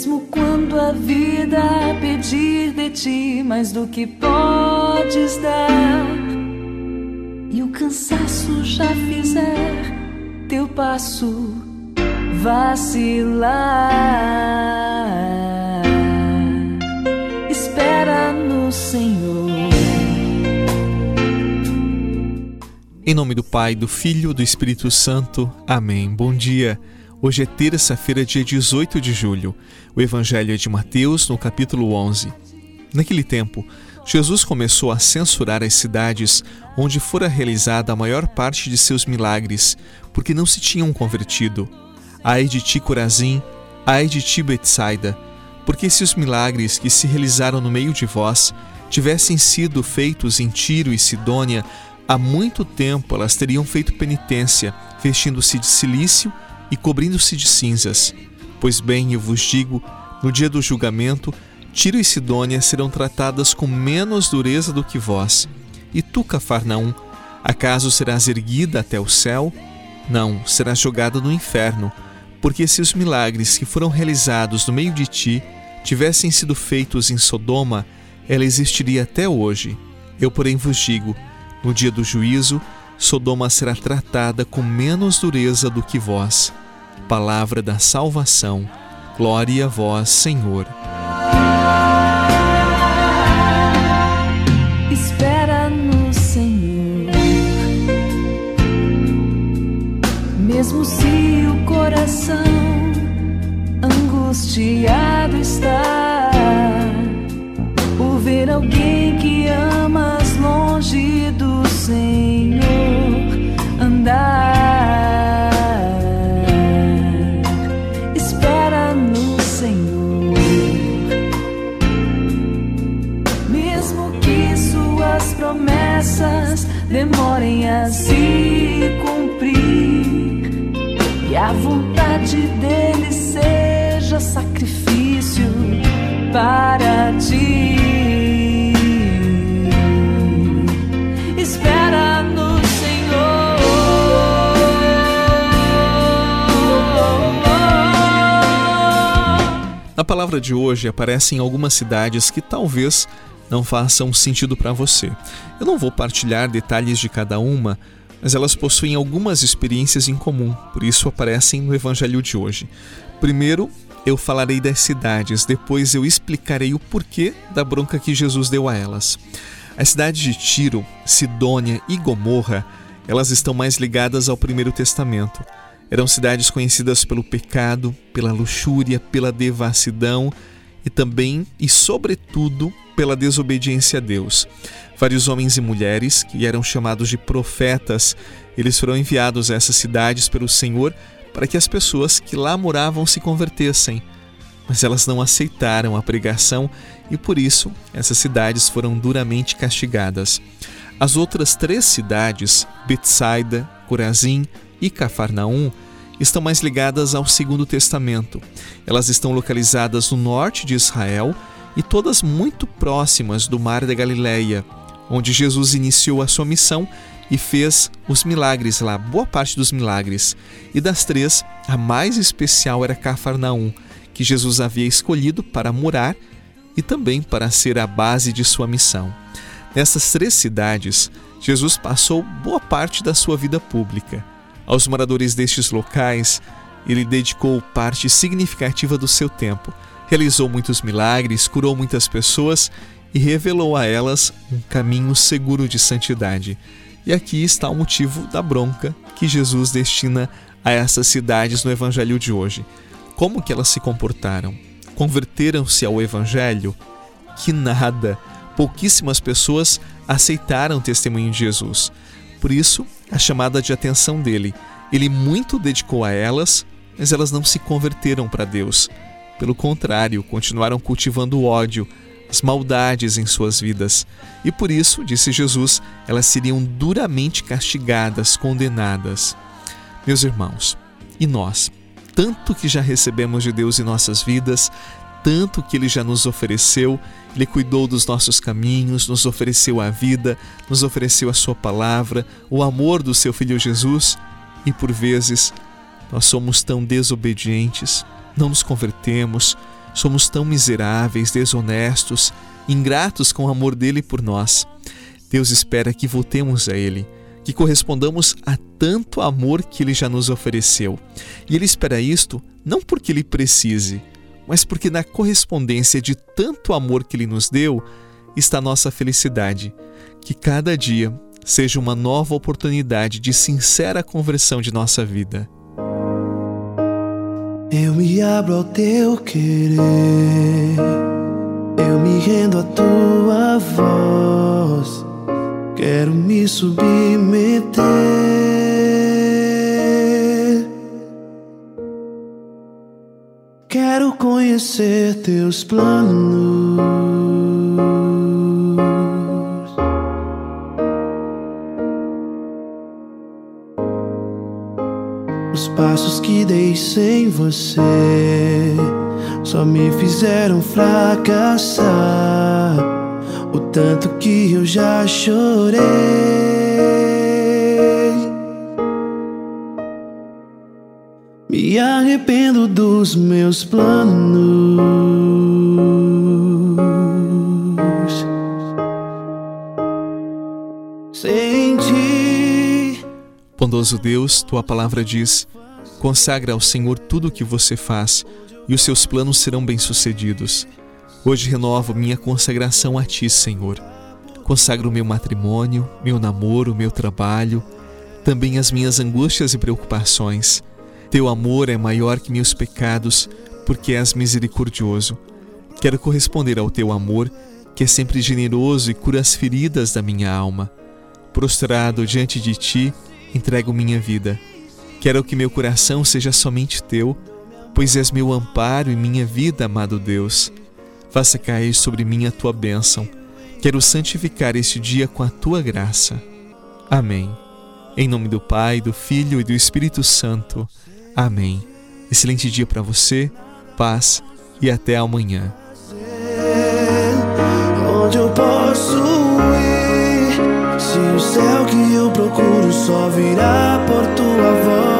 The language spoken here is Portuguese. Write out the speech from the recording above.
Mesmo quando a vida pedir de ti mais do que podes dar, e o cansaço já fizer teu passo vacilar. Espera no Senhor. Em nome do Pai, do Filho do Espírito Santo. Amém. Bom dia. Hoje é terça-feira, dia 18 de julho. O Evangelho é de Mateus, no capítulo 11. Naquele tempo, Jesus começou a censurar as cidades onde fora realizada a maior parte de seus milagres, porque não se tinham convertido. Ai de ti, Corazim, ai de ti, Betsaida, porque se os milagres que se realizaram no meio de vós tivessem sido feitos em Tiro e Sidônia, há muito tempo elas teriam feito penitência, vestindo-se de silício e cobrindo-se de cinzas. Pois bem, eu vos digo, no dia do julgamento, Tiro e Sidônia serão tratadas com menos dureza do que vós. E tu, Cafarnaum, acaso serás erguida até o céu? Não, serás jogada no inferno. Porque se os milagres que foram realizados no meio de ti tivessem sido feitos em Sodoma, ela existiria até hoje. Eu, porém, vos digo: no dia do juízo, Sodoma será tratada com menos dureza do que vós. Palavra da salvação. Glória a vós, Senhor. Espera no Senhor, mesmo se o coração angustiado está por ver alguém que amas longe do Senhor dele seja sacrifício para ti. Na palavra de hoje aparecem algumas cidades que talvez não façam sentido para você. Eu não vou partilhar detalhes de cada uma, mas elas possuem algumas experiências em comum, por isso aparecem no evangelho de hoje. Primeiro, eu falarei das cidades, depois eu explicarei o porquê da bronca que Jesus deu a elas. As cidades de Tiro, Sidônia e Gomorra, elas estão mais ligadas ao Primeiro Testamento. Eram cidades conhecidas pelo pecado, pela luxúria, pela devassidão e também e sobretudo pela desobediência a Deus. Vários homens e mulheres que eram chamados de profetas, eles foram enviados a essas cidades pelo Senhor para que as pessoas que lá moravam se convertessem. Mas elas não aceitaram a pregação e por isso essas cidades foram duramente castigadas. As outras três cidades, Betsaida, Corazim e Cafarnaum estão mais ligadas ao Segundo Testamento. Elas estão localizadas no norte de Israel e todas muito próximas do Mar da Galileia, onde Jesus iniciou a sua missão e fez os milagres lá, boa parte dos milagres. E das três, a mais especial era Cafarnaum, que Jesus havia escolhido para morar e também para ser a base de sua missão. Nessas três cidades, Jesus passou boa parte da sua vida pública. Aos moradores destes locais, ele dedicou parte significativa do seu tempo, realizou muitos milagres, curou muitas pessoas e revelou a elas um caminho seguro de santidade. E aqui está o motivo da bronca que Jesus destina a essas cidades no evangelho de hoje. Como que elas se comportaram? Converteram-se ao evangelho? Que nada! Pouquíssimas pessoas aceitaram o testemunho de Jesus. Por isso, a chamada de atenção dele. Ele muito dedicou a elas, mas elas não se converteram para Deus. Pelo contrário, continuaram cultivando o ódio, as maldades em suas vidas. E por isso, disse Jesus, elas seriam duramente castigadas, condenadas. Meus irmãos, e nós? Tanto que já recebemos de Deus em nossas vidas, tanto que Ele já nos ofereceu, Ele cuidou dos nossos caminhos, nos ofereceu a vida, nos ofereceu a Sua palavra, o amor do Seu Filho Jesus, e por vezes nós somos tão desobedientes, não nos convertemos, Somos tão miseráveis, desonestos, ingratos com o amor dele por nós. Deus espera que voltemos a ele, que correspondamos a tanto amor que ele já nos ofereceu. E ele espera isto não porque ele precise, mas porque na correspondência de tanto amor que ele nos deu está nossa felicidade. Que cada dia seja uma nova oportunidade de sincera conversão de nossa vida. Eu me abro ao teu querer, eu me rendo à tua voz, quero me submeter. Conhecer teus planos. Os passos que dei sem você só me fizeram fracassar. O tanto que eu já chorei. Me arrependo dos meus planos. Sem Bondoso Deus, tua palavra diz: consagra ao Senhor tudo o que você faz, e os seus planos serão bem-sucedidos. Hoje renovo minha consagração a ti, Senhor. Consagro meu matrimônio, meu namoro, meu trabalho, também as minhas angústias e preocupações. Teu amor é maior que meus pecados, porque és misericordioso. Quero corresponder ao teu amor, que é sempre generoso e cura as feridas da minha alma. Prostrado diante de ti, entrego minha vida. Quero que meu coração seja somente teu, pois és meu amparo e minha vida, amado Deus. Faça cair sobre mim a tua bênção. Quero santificar este dia com a tua graça. Amém. Em nome do Pai, do Filho e do Espírito Santo. Amém. Excelente dia para você, paz e até amanhã. Onde eu posso ir? Se o céu que eu procuro só virá por tua voz.